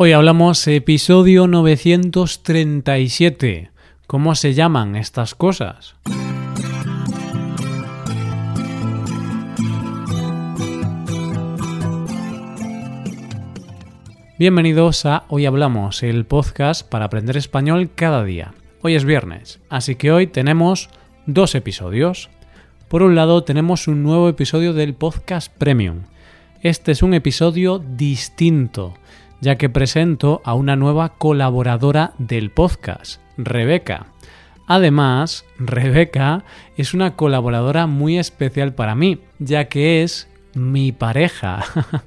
Hoy hablamos episodio 937. ¿Cómo se llaman estas cosas? Bienvenidos a Hoy Hablamos, el podcast para aprender español cada día. Hoy es viernes, así que hoy tenemos dos episodios. Por un lado tenemos un nuevo episodio del podcast Premium. Este es un episodio distinto, ya que presento a una nueva colaboradora del podcast, Rebeca. Además, Rebeca es una colaboradora muy especial para mí, ya que es mi pareja.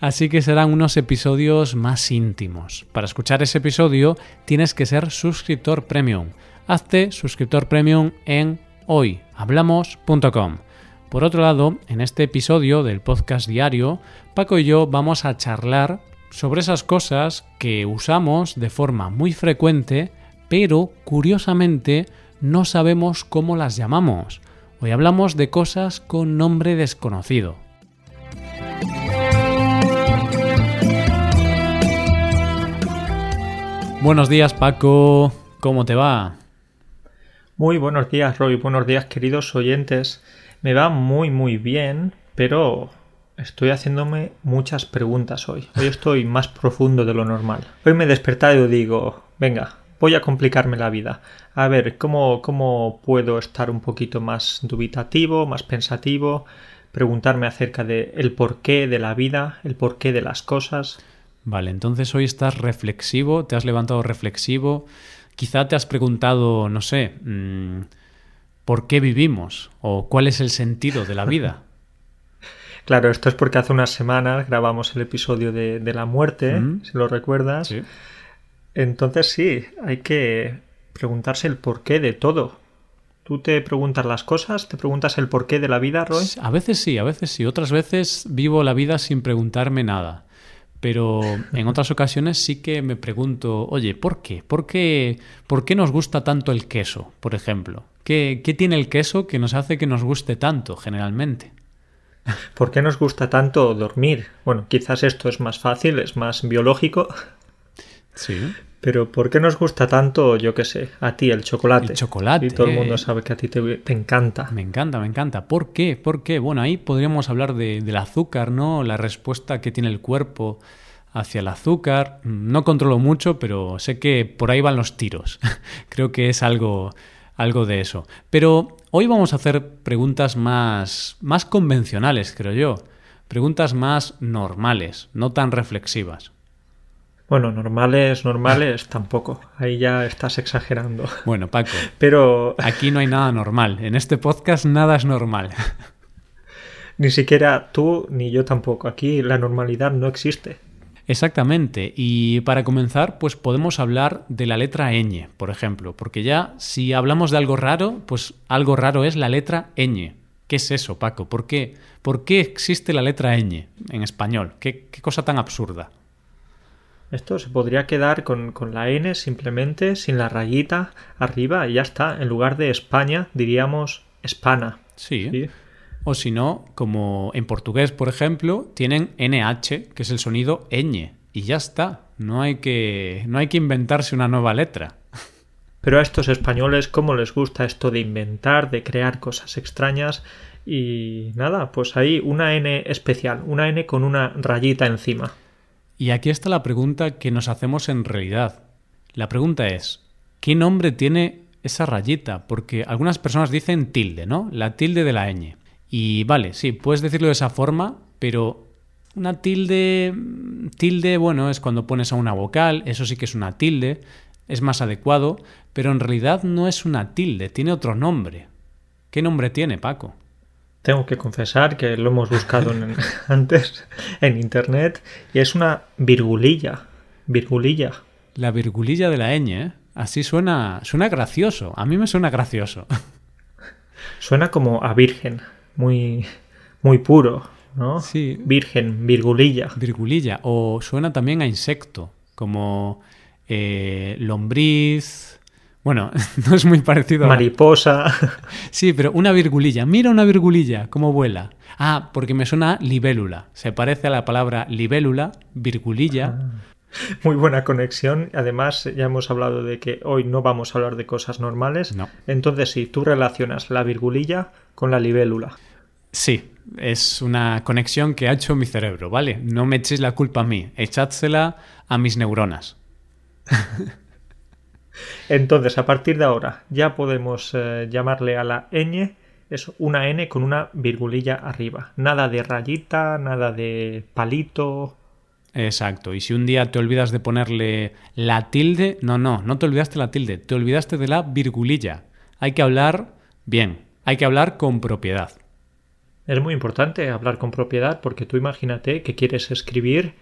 Así que serán unos episodios más íntimos. Para escuchar ese episodio tienes que ser suscriptor premium. Hazte suscriptor premium en hoyhablamos.com. Por otro lado, en este episodio del podcast diario, Paco y yo vamos a charlar sobre esas cosas que usamos de forma muy frecuente, pero curiosamente no sabemos cómo las llamamos. Hoy hablamos de cosas con nombre desconocido. Buenos días Paco, ¿cómo te va? Muy buenos días Roy, buenos días queridos oyentes. Me va muy muy bien, pero estoy haciéndome muchas preguntas hoy. Hoy estoy más profundo de lo normal. Hoy me he despertado y digo, venga, voy a complicarme la vida. A ver, ¿cómo, cómo puedo estar un poquito más dubitativo, más pensativo? Preguntarme acerca de el porqué de la vida, el porqué de las cosas. Vale, entonces hoy estás reflexivo, te has levantado reflexivo, quizá te has preguntado, no sé, mmm, ¿por qué vivimos? ¿O cuál es el sentido de la vida? claro, esto es porque hace unas semanas grabamos el episodio de, de la muerte, mm. si lo recuerdas. Sí. Entonces sí, hay que preguntarse el porqué de todo. ¿Tú te preguntas las cosas? ¿Te preguntas el porqué de la vida, Roy? A veces sí, a veces sí. Otras veces vivo la vida sin preguntarme nada pero en otras ocasiones sí que me pregunto, oye, ¿por qué? ¿Por qué, por qué nos gusta tanto el queso, por ejemplo? ¿Qué, ¿Qué, tiene el queso que nos hace que nos guste tanto, generalmente? ¿Por qué nos gusta tanto dormir? Bueno, quizás esto es más fácil, es más biológico. Sí. Pero ¿por qué nos gusta tanto, yo qué sé, a ti el chocolate? El chocolate. Y todo el mundo sabe que a ti te, te, encanta. Me encanta, me encanta. ¿Por qué? ¿Por qué? Bueno, ahí podríamos hablar de, del azúcar, ¿no? La respuesta que tiene el cuerpo hacia el azúcar. No controlo mucho, pero sé que por ahí van los tiros. Creo que es algo, algo de eso. Pero hoy vamos a hacer preguntas más, más convencionales, creo yo. Preguntas más normales, no tan reflexivas. Bueno, normales, normales tampoco. Ahí ya estás exagerando. Bueno, Paco. Pero aquí no hay nada normal. En este podcast nada es normal. Ni siquiera tú ni yo tampoco. Aquí la normalidad no existe. Exactamente. Y para comenzar, pues podemos hablar de la letra ñ, por ejemplo, porque ya si hablamos de algo raro, pues algo raro es la letra ñ. ¿Qué es eso, Paco? ¿Por qué, ¿Por qué existe la letra ñ en español? ¿Qué, qué cosa tan absurda? Esto se podría quedar con, con, la N simplemente, sin la rayita arriba y ya está. En lugar de España diríamos Espana. Sí. ¿sí? O si no, como en portugués, por ejemplo, tienen NH, que es el sonido ñ. Y ya está. No hay que, no hay que inventarse una nueva letra. Pero a estos españoles, ¿cómo les gusta esto de inventar, de crear cosas extrañas? Y nada, pues ahí una N especial, una N con una rayita encima. Y aquí está la pregunta que nos hacemos en realidad. La pregunta es, ¿qué nombre tiene esa rayita? Porque algunas personas dicen tilde, ¿no? La tilde de la ñ. Y vale, sí, puedes decirlo de esa forma, pero una tilde, tilde, bueno, es cuando pones a una vocal, eso sí que es una tilde, es más adecuado, pero en realidad no es una tilde, tiene otro nombre. ¿Qué nombre tiene, Paco? Tengo que confesar que lo hemos buscado en, antes en internet y es una virgulilla. Virgulilla. La virgulilla de la ñ, ¿eh? Así suena, suena gracioso. A mí me suena gracioso. Suena como a virgen muy, muy puro, ¿no? Sí. Virgen, virgulilla. Virgulilla. O suena también a insecto, como eh, lombriz. Bueno, no es muy parecido. Mariposa. A... Sí, pero una virgulilla. Mira una virgulilla, cómo vuela. Ah, porque me suena libélula. Se parece a la palabra libélula, virgulilla. Ah. Muy buena conexión. Además, ya hemos hablado de que hoy no vamos a hablar de cosas normales. No. Entonces, sí, tú relacionas la virgulilla con la libélula. Sí, es una conexión que ha hecho mi cerebro, ¿vale? No me echéis la culpa a mí, echádsela a mis neuronas. Entonces, a partir de ahora, ya podemos eh, llamarle a la ñ, es una n con una virgulilla arriba. Nada de rayita, nada de palito. Exacto, y si un día te olvidas de ponerle la tilde, no, no, no te olvidaste la tilde, te olvidaste de la virgulilla. Hay que hablar bien, hay que hablar con propiedad. Es muy importante hablar con propiedad porque tú imagínate que quieres escribir,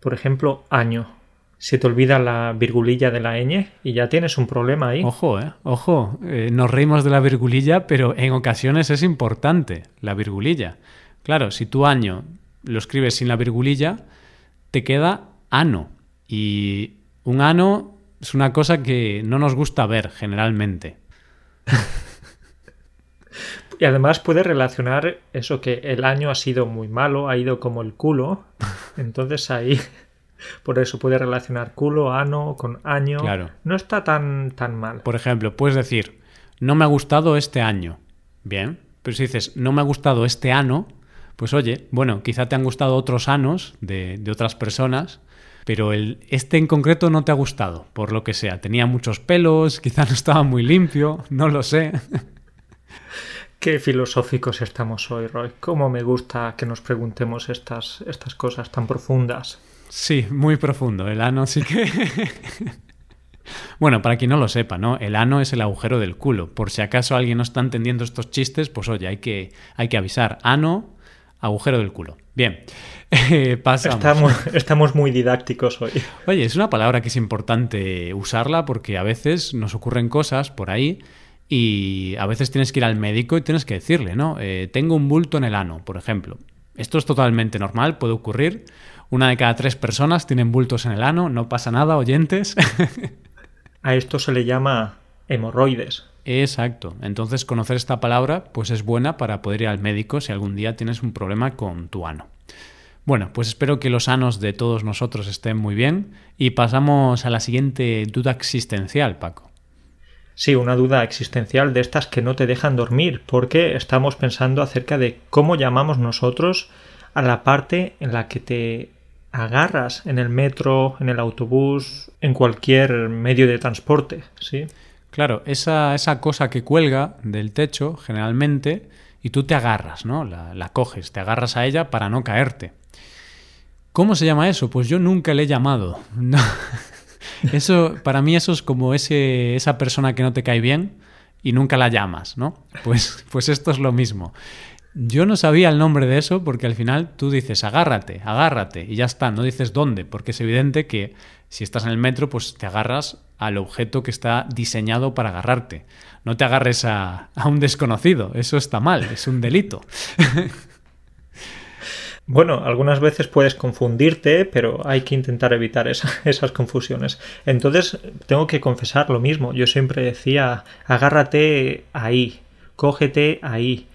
por ejemplo, año. Se te olvida la virgulilla de la ñ y ya tienes un problema ahí. Ojo, eh, ojo, eh, nos reímos de la virgulilla, pero en ocasiones es importante la virgulilla. Claro, si tu año lo escribes sin la virgulilla, te queda ano. Y un ano es una cosa que no nos gusta ver generalmente. Y además puede relacionar eso que el año ha sido muy malo, ha ido como el culo. Entonces ahí, por eso puede relacionar culo, ano con año. Claro. No está tan, tan mal. Por ejemplo, puedes decir, no me ha gustado este año. Bien, pero si dices, no me ha gustado este ano, pues oye, bueno, quizá te han gustado otros anos de, de otras personas, pero el, este en concreto no te ha gustado, por lo que sea. Tenía muchos pelos, quizá no estaba muy limpio, no lo sé. Qué filosóficos estamos hoy, Roy. Cómo me gusta que nos preguntemos estas, estas cosas tan profundas. Sí, muy profundo. El ano sí que... bueno, para quien no lo sepa, ¿no? El ano es el agujero del culo. Por si acaso alguien no está entendiendo estos chistes, pues oye, hay que, hay que avisar. Ano, agujero del culo. Bien, eh, pasamos. Estamos, estamos muy didácticos hoy. Oye, es una palabra que es importante usarla porque a veces nos ocurren cosas por ahí y a veces tienes que ir al médico y tienes que decirle, ¿no? Eh, tengo un bulto en el ano, por ejemplo. Esto es totalmente normal, puede ocurrir. Una de cada tres personas tienen bultos en el ano, no pasa nada, oyentes. A esto se le llama hemorroides. Exacto. Entonces conocer esta palabra pues es buena para poder ir al médico si algún día tienes un problema con tu ano. Bueno, pues espero que los anos de todos nosotros estén muy bien y pasamos a la siguiente duda existencial, Paco. Sí, una duda existencial de estas que no te dejan dormir, porque estamos pensando acerca de cómo llamamos nosotros a la parte en la que te agarras en el metro, en el autobús, en cualquier medio de transporte, ¿sí? Claro, esa, esa cosa que cuelga del techo, generalmente, y tú te agarras, ¿no? La, la coges, te agarras a ella para no caerte. ¿Cómo se llama eso? Pues yo nunca le he llamado. No. Eso, para mí eso es como ese, esa persona que no te cae bien y nunca la llamas, ¿no? Pues, pues esto es lo mismo. Yo no sabía el nombre de eso porque al final tú dices agárrate, agárrate y ya está, no dices dónde, porque es evidente que si estás en el metro pues te agarras al objeto que está diseñado para agarrarte. No te agarres a, un desconocido, eso está mal, es un delito. Bueno, algunas veces puedes confundirte, pero hay que intentar evitar esa, esas confusiones. Entonces, tengo que confesar lo mismo. Yo siempre decía, agárrate ahí, cógete ahí.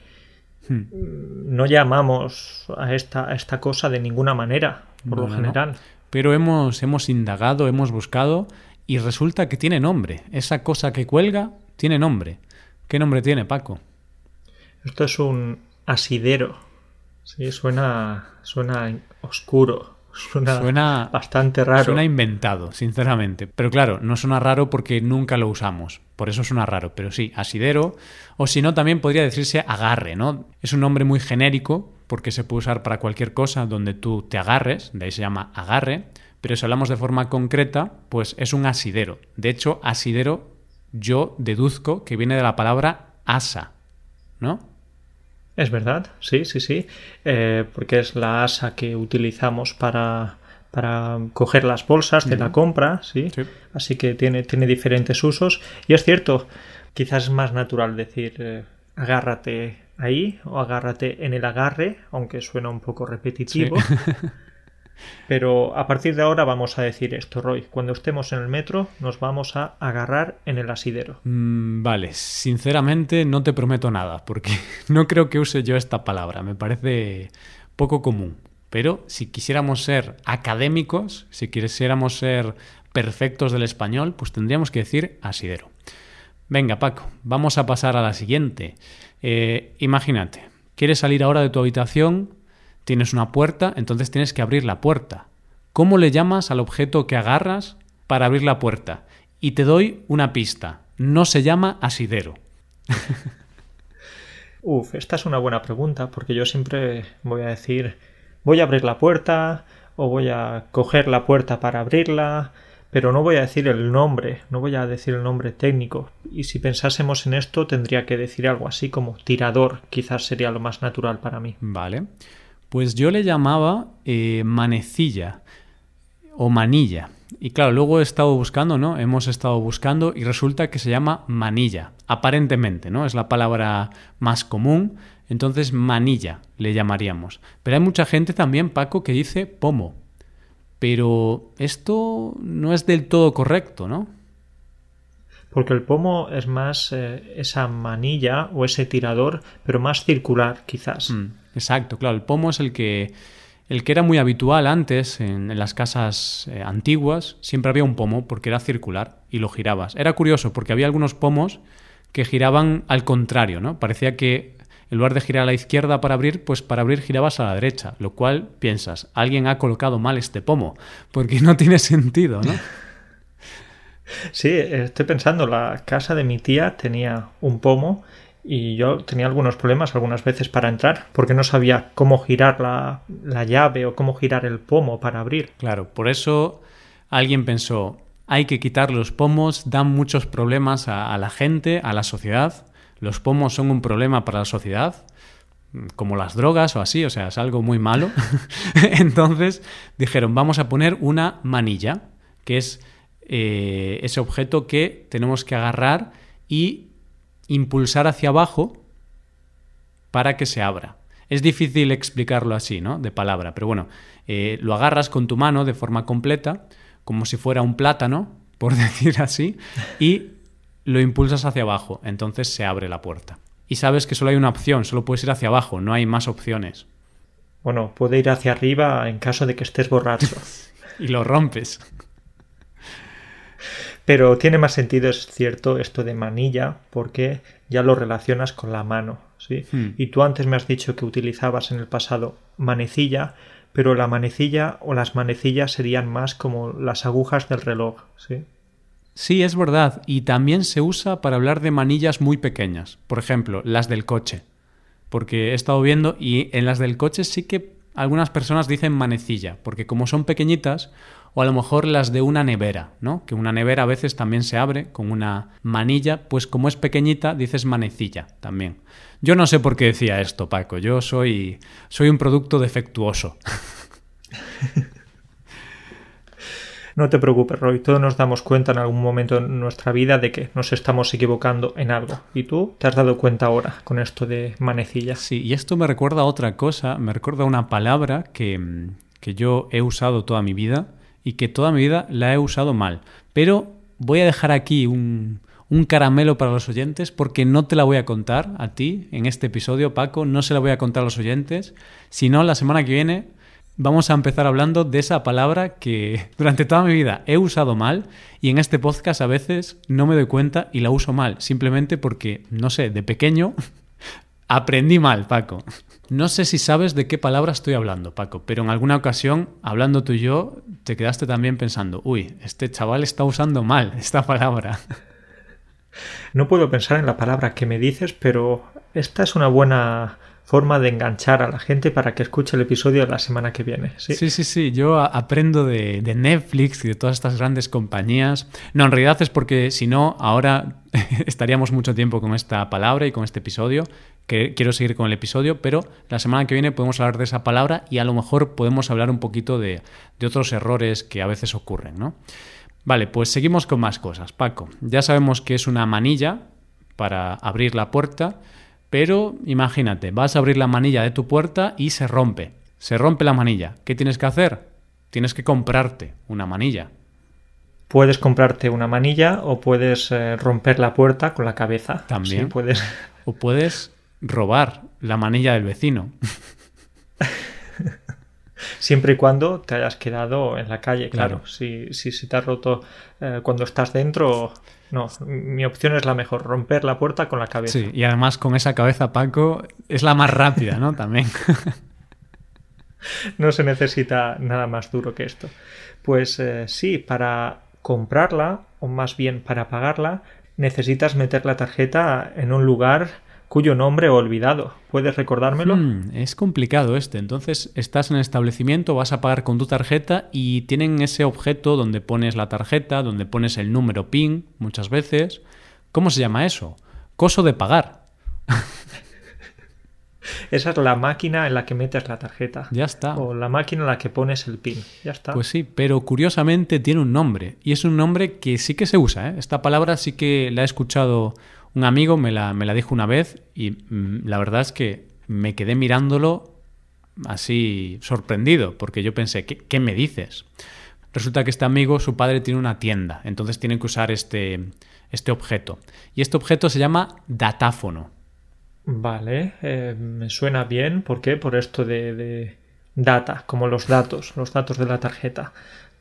Hmm. No llamamos a esta, a esta cosa de ninguna manera, por No, lo general. no. Pero hemos, hemos indagado, hemos buscado y resulta que tiene nombre. Esa cosa que cuelga tiene nombre. ¿Qué nombre tiene, Paco? Esto es un asidero. Sí, suena, suena oscuro. Suena, Suena- bastante raro. Suena inventado, sinceramente. Pero claro, no suena raro porque nunca lo usamos. Por eso suena raro. Pero sí, asidero. O si no, también podría decirse agarre, ¿no? Es un nombre muy genérico porque se puede usar para cualquier cosa donde tú te agarres. De ahí se llama agarre. Pero si hablamos de forma concreta, pues es un asidero. De hecho, asidero yo deduzco que viene de la palabra asa, ¿no? Es verdad, sí, sí, sí. Eh, porque es la asa que utilizamos para, para coger las bolsas de la compra, ¿sí? Sí. Así que tiene, tiene diferentes usos. Y es cierto, quizás es más natural decir eh, agárrate ahí o agárrate en el agarre, aunque suena un poco repetitivo. Pero a partir de ahora vamos a decir esto, Roy. Cuando estemos en el metro, nos vamos a agarrar en el asidero. Mm, vale, sinceramente no te prometo nada, porque no creo que use yo esta palabra. Me parece poco común. Pero si quisiéramos ser académicos, si quisiéramos ser perfectos del español, pues tendríamos que decir asidero. Venga, Paco, vamos a pasar a la siguiente. Eh, imagínate, quieres salir ahora de tu habitación, tienes una puerta, entonces tienes que abrir la puerta. ¿Cómo le llamas al objeto que agarras para abrir la puerta? Y te doy una pista. No se llama asidero. Uf, esta es una buena pregunta porque yo siempre voy a decir voy a abrir la puerta o voy a coger la puerta para abrirla, pero no voy a decir el nombre, no voy a decir el nombre técnico. Y si pensásemos en esto tendría que decir algo así como tirador, quizás sería lo más natural para mí. Vale. Pues yo le llamaba eh, manecilla o manilla. Y claro, luego he estado buscando, ¿no? Hemos estado buscando y resulta que se llama manilla, aparentemente, ¿no? Es la palabra más común, entonces manilla le llamaríamos. Pero hay mucha gente también, Paco, que dice pomo. Pero esto no es del todo correcto, ¿no? Porque el pomo es más eh, esa manilla o ese tirador, pero más circular, quizás. Mm, exacto, claro. El pomo es el que el que era muy habitual antes en, las casas eh, antiguas, siempre había un pomo porque era circular y lo girabas. Era curioso porque había algunos pomos que giraban al contrario, ¿no? Parecía que en lugar de girar a la izquierda para abrir, pues para abrir girabas a la derecha, lo cual piensas, alguien ha colocado mal este pomo, porque no tiene sentido, ¿no? Sí, estoy pensando, la casa de mi tía tenía un pomo y yo tenía algunos problemas algunas veces para entrar porque no sabía cómo girar la, llave o cómo girar el pomo para abrir. Claro, por eso alguien pensó, hay que quitar los pomos, dan muchos problemas a, la gente, a la sociedad. Los pomos son un problema para la sociedad, como las drogas o así, o sea, es algo muy malo. Entonces dijeron, vamos a poner una manilla, que es eh, ese objeto que tenemos que agarrar y impulsar hacia abajo para que se abra. Es difícil explicarlo así, ¿no? De palabra, pero bueno, eh, lo agarras con tu mano de forma completa, como si fuera un plátano, por decir así, y lo impulsas hacia abajo, entonces se abre la puerta. Y sabes que solo hay una opción, solo puedes ir hacia abajo, no hay más opciones. Bueno, puede ir hacia arriba en caso de que estés borracho. y lo rompes. Pero tiene más sentido, es cierto, esto de manilla, porque ya lo relacionas con la mano, ¿sí? Hmm. Y tú antes me has dicho que utilizabas en el pasado manecilla, pero la manecilla o las manecillas serían más como las agujas del reloj, ¿sí? Sí, es verdad, y también se usa para hablar de manillas muy pequeñas, por ejemplo, las del coche, porque he estado viendo y en las del coche sí que algunas personas dicen manecilla, porque como son pequeñitas, o a lo mejor las de una nevera, ¿no? Que una nevera a veces también se abre con una manilla, pues como es pequeñita dices manecilla también. Yo no sé por qué decía esto, Paco, yo soy soy un producto defectuoso. No te preocupes, Roy, todos nos damos cuenta en algún momento en nuestra vida de que nos estamos equivocando en algo. Y tú te has dado cuenta ahora con esto de manecilla. Sí, y esto me recuerda a otra cosa, me recuerda a una palabra que, que yo he usado toda mi vida y que toda mi vida la he usado mal. Pero voy a dejar aquí un, un caramelo para los oyentes porque no te la voy a contar a ti en este episodio, Paco, no se la voy a contar a los oyentes, sino la semana que viene vamos a empezar hablando de esa palabra que durante toda mi vida he usado mal y en este podcast a veces no me doy cuenta y la uso mal, simplemente porque, no sé, de pequeño aprendí mal, Paco. No sé si sabes de qué palabra estoy hablando, Paco, pero en alguna ocasión, hablando tú y yo, te quedaste también pensando, uy, este chaval está usando mal esta palabra. No puedo pensar en la palabra que me dices, pero esta es una buena forma de enganchar a la gente para que escuche el episodio de la semana que viene. Sí, sí, sí. Yo aprendo de, de, Netflix y de todas estas grandes compañías. No, en realidad es porque si no, ahora estaríamos mucho tiempo con esta palabra y con este episodio que quiero seguir con el episodio, pero la semana que viene podemos hablar de esa palabra y a lo mejor podemos hablar un poquito de, otros errores que a veces ocurren, ¿no? Vale, pues seguimos con más cosas. Paco, ya sabemos que es una manilla para abrir la puerta, pero imagínate, vas a abrir la manilla de tu puerta y se rompe. Se rompe la manilla. ¿Qué tienes que hacer? Tienes que comprarte una manilla. Puedes comprarte una manilla o puedes eh, romper la puerta con la cabeza. También. puedes. O puedes robar la manilla del vecino. Siempre y cuando te hayas quedado en la calle, claro. Si, si se te ha roto eh, cuando estás dentro, no. Mi opción es la mejor, romper la puerta con la cabeza. Sí, y además con esa cabeza, Paco, es la más rápida, ¿no? También. no se necesita nada más duro que esto. Pues eh, sí, para comprarla, o más bien para pagarla, necesitas meter la tarjeta en un lugar cuyo nombre he olvidado. ¿Puedes recordármelo? Hmm, es complicado este. Entonces, estás en el establecimiento, vas a pagar con tu tarjeta y tienen ese objeto donde pones la tarjeta, donde pones el número PIN muchas veces. ¿Cómo se llama eso? Coso de pagar. Esa es la máquina en la que metes la tarjeta. Ya está. O la máquina en la que pones el PIN. Ya está. Pues sí, pero curiosamente tiene un nombre. Y es un nombre que sí que se usa. ¿eh? Esta palabra sí que la he escuchado un amigo, me la, me la dijo una vez y mm, la verdad es que me quedé mirándolo así sorprendido, porque yo pensé, ¿qué, ¿qué, me dices? Resulta que este amigo, su padre tiene una tienda, entonces tienen que usar este, este objeto. Y este objeto se llama datáfono. Vale, eh, me suena bien. ¿Por qué? Por esto de, data, como los datos, los datos de la tarjeta.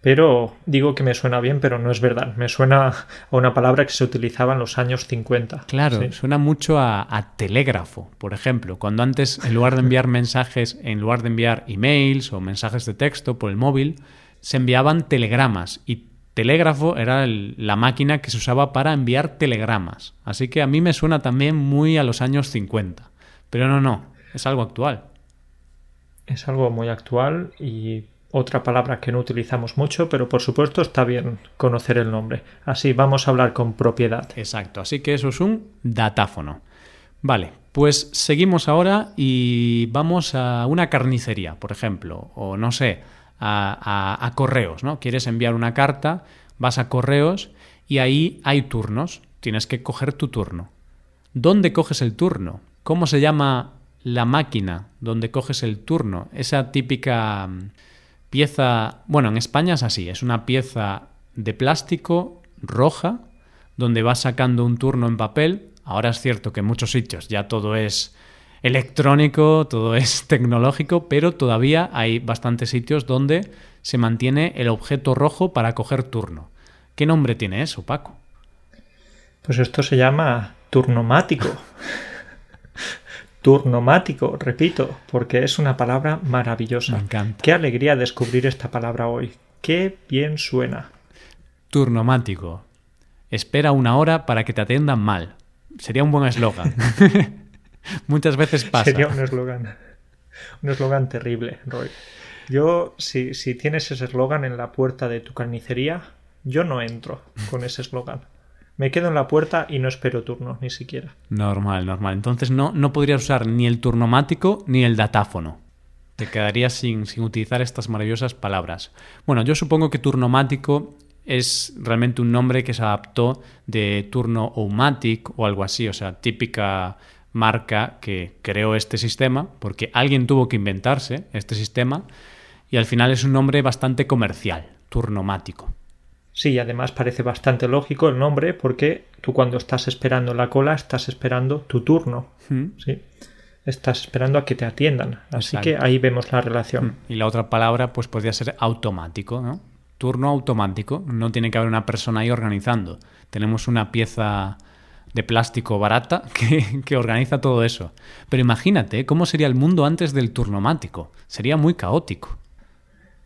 Pero digo que me suena bien, pero no es verdad. Me suena a una palabra que se utilizaba en los años 50. Claro, suena mucho a, a, telégrafo, por ejemplo. Cuando antes, en lugar de enviar mensajes, en lugar de enviar emails o mensajes de texto por el móvil, se enviaban telegramas. Y telégrafo era la máquina que se usaba para enviar telegramas. Así que a mí me suena también muy a los años 50. Pero no, no, es algo actual. Es algo muy actual y otra palabra que no utilizamos mucho, pero por supuesto está bien conocer el nombre. Así vamos a hablar con propiedad. Exacto, así que eso es un datáfono. Vale, pues seguimos ahora y vamos a una carnicería, por ejemplo, o no sé, a, correos, ¿no? Quieres enviar una carta, vas a correos y ahí hay turnos. Tienes que coger tu turno. ¿Dónde coges el turno? ¿Cómo se llama la máquina donde coges el turno? Esa típica mm, pieza, bueno, en España es así, es una pieza de plástico roja donde vas sacando un turno en papel. Ahora es cierto que en muchos sitios ya todo es electrónico, todo es tecnológico, pero todavía hay bastantes sitios donde se mantiene el objeto rojo para coger turno. ¿Qué nombre tiene eso, Paco? Pues esto se llama turnomático. turnomático, repito, porque es una palabra maravillosa. Me encanta. Qué alegría descubrir esta palabra hoy. Qué bien suena. Turnomático. Espera una hora para que te atiendan mal. Sería un buen eslogan. Muchas veces pasa. Sería un eslogan. Un eslogan terrible, Roy. Yo, si, si tienes ese eslogan en la puerta de tu carnicería, yo no entro con ese eslogan. Me quedo en la puerta y no espero turno, ni siquiera. Normal, normal. Entonces no, no podrías usar ni el turnomático ni el datáfono. Te quedarías sin, sin utilizar estas maravillosas palabras. Bueno, yo supongo que turnomático es realmente un nombre que se adaptó de turno oumatic o algo así, o sea, típica marca que creó este sistema, porque alguien tuvo que inventarse este sistema y al final es un nombre bastante comercial, turnomático. Sí, además parece bastante lógico el nombre porque tú cuando estás esperando la cola estás esperando tu turno. Hmm. Sí. Estás esperando a que te atiendan. Así que ahí vemos la relación. Hmm. Y la otra palabra pues podría ser automático, ¿no? Turno automático. No tiene que haber una persona ahí organizando. Tenemos una pieza de plástico barata que, organiza todo eso. Pero imagínate cómo sería el mundo antes del turnomático. Sería muy caótico.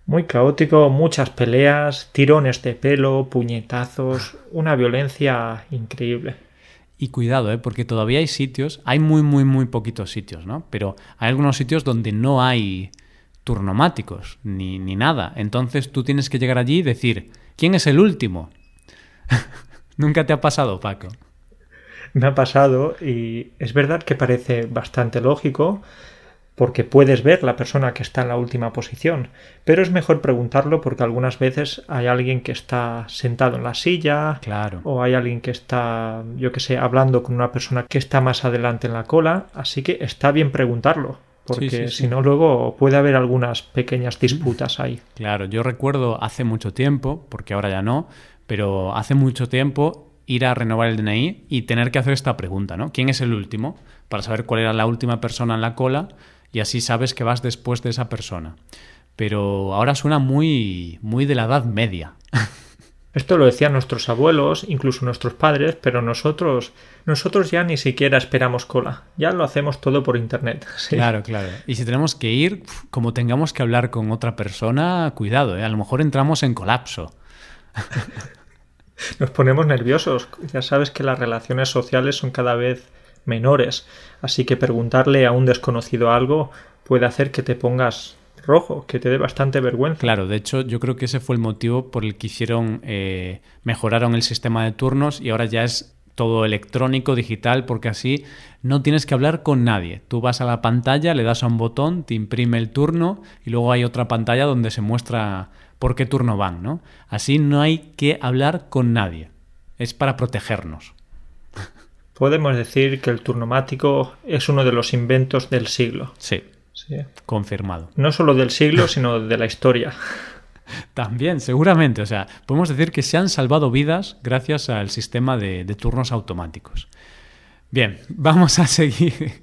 Muy caótico, muchas peleas, tirones de pelo, puñetazos, una violencia increíble. Y cuidado, ¿eh? porque todavía hay sitios, hay muy, muy, muy poquitos sitios, ¿no? Pero hay algunos sitios donde no hay turnomáticos, ni, ni nada. Entonces tú tienes que llegar allí y decir, ¿quién es el último? Nunca te ha pasado, Paco me ha pasado y es verdad que parece bastante lógico porque puedes ver la persona que está en la última posición, pero es mejor preguntarlo porque algunas veces hay alguien que está sentado en la silla, claro. o hay alguien que está, yo que sé, hablando con una persona que está más adelante en la cola, así que está bien preguntarlo, porque si no luego puede haber algunas pequeñas disputas ahí. Claro, yo recuerdo hace mucho tiempo, porque ahora ya no, pero hace mucho tiempo ir a renovar el DNI y tener que hacer esta pregunta, ¿no? ¿Quién es el último? Para saber cuál era la última persona en la cola y así sabes que vas después de esa persona. pero ahora suena muy, muy de la Edad Media. Esto lo decían nuestros abuelos, incluso nuestros padres, pero nosotros, nosotros ya ni siquiera esperamos cola. Ya lo hacemos todo por internet. Claro, claro. Y si tenemos que ir, como tengamos que hablar con otra persona, cuidado, ¿eh? a lo mejor entramos en colapso. Nos ponemos nerviosos. Ya sabes que las relaciones sociales son cada vez menores, así que preguntarle a un desconocido algo puede hacer que te pongas rojo, que te dé bastante vergüenza. Claro, de hecho yo creo que ese fue el motivo por el que hicieron, eh, mejoraron el sistema de turnos y ahora ya es todo electrónico, digital, porque así no tienes que hablar con nadie. Tú vas a la pantalla, le das a un botón, te imprime el turno y luego hay otra pantalla donde se muestra por qué turno van, ¿no? Así no hay que hablar con nadie. Es para protegernos. Podemos decir que el turnomático es uno de los inventos del siglo. Sí, Confirmado. No solo del siglo, sino de la historia. También, seguramente. O sea, podemos decir que se han salvado vidas gracias al sistema de, turnos automáticos. Bien, vamos a seguir.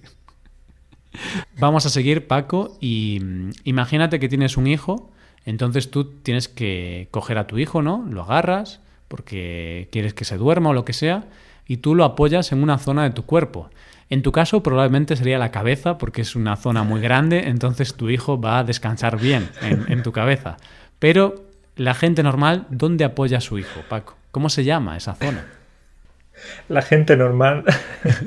vamos a seguir, Paco, y mm, imagínate que tienes un hijo, entonces tú tienes que coger a tu hijo, ¿no? Lo agarras porque quieres que se duerma o lo que sea, y tú lo apoyas en una zona de tu cuerpo. En tu caso probablemente sería la cabeza porque es una zona muy grande, entonces tu hijo va a descansar bien en, tu cabeza. Pero la gente normal, ¿dónde apoya a su hijo, Paco? ¿Cómo se llama esa zona? La gente normal.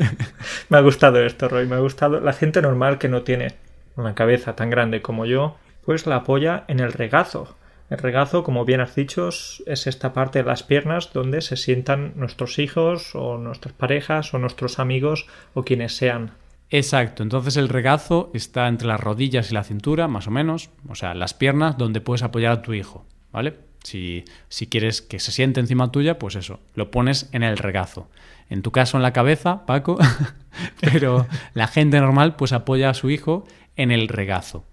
me ha gustado esto, Roy. Me ha gustado. La gente normal que no tiene una cabeza tan grande como yo, pues la apoya en el regazo. El regazo, como bien has dicho, es esta parte de las piernas donde se sientan nuestros hijos o nuestras parejas o nuestros amigos o quienes sean. Exacto, entonces el regazo está entre las rodillas y la cintura, más o menos, o sea, las piernas donde puedes apoyar a tu hijo, ¿vale? Si, si quieres que se siente encima tuya, pues eso, lo pones en el regazo. En tu caso en la cabeza, Paco, pero la gente normal pues apoya a su hijo en el regazo.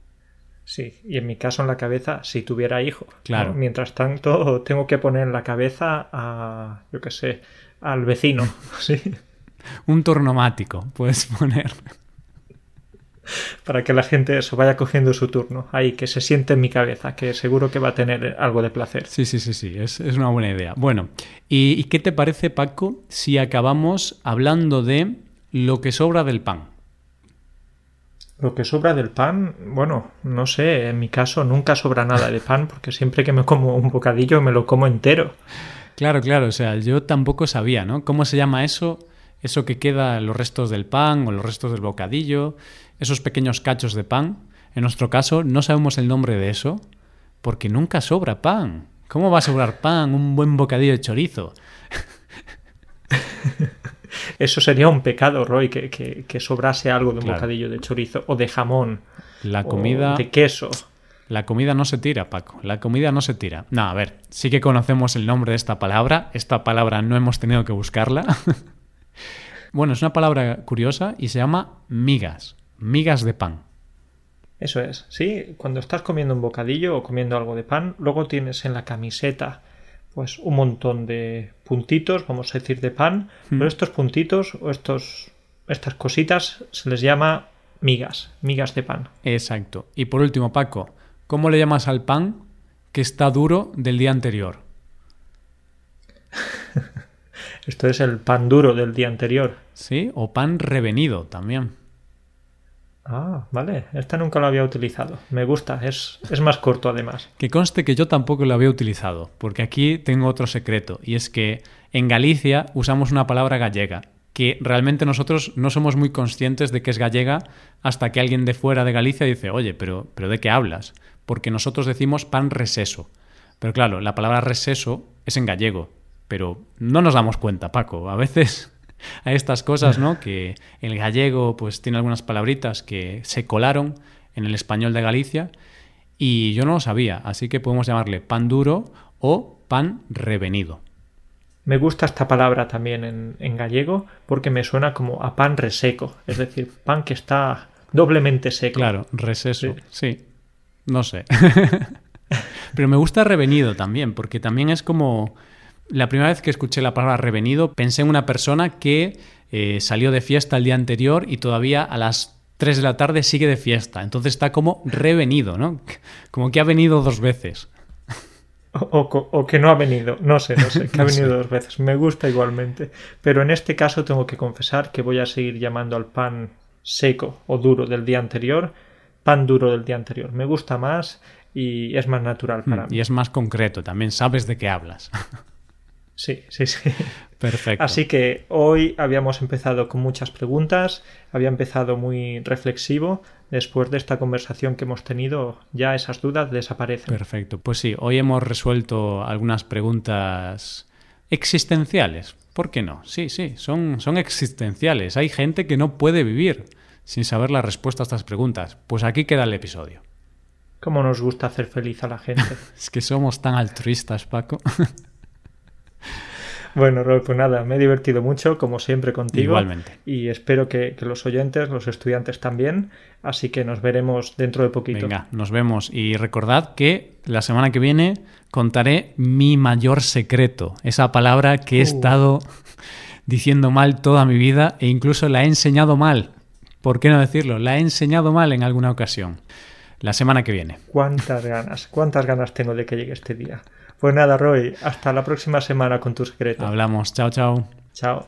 Sí, y en mi caso en la cabeza si tuviera hijo. Claro. Mientras tanto tengo que poner en la cabeza a, yo qué sé, al vecino. sí. Un turnomático puedes poner. Para que la gente eso vaya cogiendo su turno. Ahí, que se siente en mi cabeza, que seguro que va a tener algo de placer. Sí, sí, sí, sí, es, una buena idea. Bueno, ¿y qué te parece, Paco, si acabamos hablando de lo que sobra del pan? Lo que sobra del pan, bueno, no sé, en mi caso nunca sobra nada de pan porque siempre que me como un bocadillo me lo como entero. Claro, claro, o sea, yo tampoco sabía, ¿no? ¿Cómo se llama eso? Eso que queda los restos del pan o los restos del bocadillo, esos pequeños cachos de pan. En nuestro caso no sabemos el nombre de eso porque nunca sobra pan. ¿Cómo va a sobrar pan? Un buen bocadillo de chorizo. Eso sería un pecado, Roy, que, sobrase algo de un bocadillo de chorizo o de jamón. La comida. de queso. La comida no se tira, Paco. La comida no se tira. No, a ver, sí que conocemos el nombre de esta palabra. Esta palabra no hemos tenido que buscarla. bueno, es una palabra curiosa y se llama migas. Migas de pan. Eso es, sí. Cuando estás comiendo un bocadillo o comiendo algo de pan, luego tienes en la camiseta pues un montón de puntitos, vamos a decir de pan, hmm. pero estos puntitos o estos estas cositas se les llama migas, migas de pan. Exacto. Y por último, Paco, ¿cómo le llamas al pan que está duro del día anterior? Esto es el pan duro del día anterior. Sí, o pan revenido también. Ah, vale. Esta nunca lo había utilizado. Me gusta. Es, es más corto además. Que conste que yo tampoco lo había utilizado, porque aquí tengo otro secreto, y es que en Galicia usamos una palabra gallega, que realmente nosotros no somos muy conscientes de que es gallega hasta que alguien de fuera de Galicia dice, oye, pero, pero ¿de qué hablas? Porque nosotros decimos pan reseso. Pero claro, la palabra reseso es en gallego, pero no nos damos cuenta, Paco. A veces a estas cosas, ¿no? Que el gallego pues tiene algunas palabritas que se colaron en el español de Galicia y yo no lo sabía, así que podemos llamarle pan duro o pan revenido. Me gusta esta palabra también en, gallego porque me suena como a pan reseco, es decir, pan que está doblemente seco. Claro, reseso, sí. sí. No sé. Pero me gusta revenido también, porque también es como la primera vez que escuché la palabra revenido pensé en una persona que eh, salió de fiesta el día anterior y todavía a las 3 de la tarde sigue de fiesta. Entonces está como revenido, ¿no? Como que ha venido dos veces. O, que no ha venido, no sé, no sé, que ha venido dos veces. Me gusta igualmente. Pero en este caso tengo que confesar que voy a seguir llamando al pan seco o duro del día anterior, pan duro del día anterior. Me gusta más y es más natural para mm, mí. Y es más concreto, también sabes de qué hablas. Sí, sí, sí. Perfecto. Así que hoy habíamos empezado con muchas preguntas, había empezado muy reflexivo. Después de esta conversación que hemos tenido, ya esas dudas desaparecen. Perfecto. Pues sí, hoy hemos resuelto algunas preguntas existenciales. ¿Por qué no? Sí, sí, son, son existenciales. Hay gente que no puede vivir sin saber la respuesta a estas preguntas. Pues aquí queda el episodio. ¿Cómo nos gusta hacer feliz a la gente? es que somos tan altruistas, Paco. Bueno, Rob, pues nada, me he divertido mucho, como siempre, contigo. Igualmente. Y espero que, los oyentes, los estudiantes también. Así que nos veremos dentro de poquito. Venga, nos vemos. Y recordad que la semana que viene contaré mi mayor secreto. Esa palabra que he uh. estado diciendo mal toda mi vida e incluso la he enseñado mal. ¿Por qué no decirlo? La he enseñado mal en alguna ocasión. La semana que viene. ¿Cuántas ganas? ¿Cuántas ganas tengo de que llegue este día? Pues nada, Roy, hasta la próxima semana con tu secreto. Hablamos, chao, chao. Chao.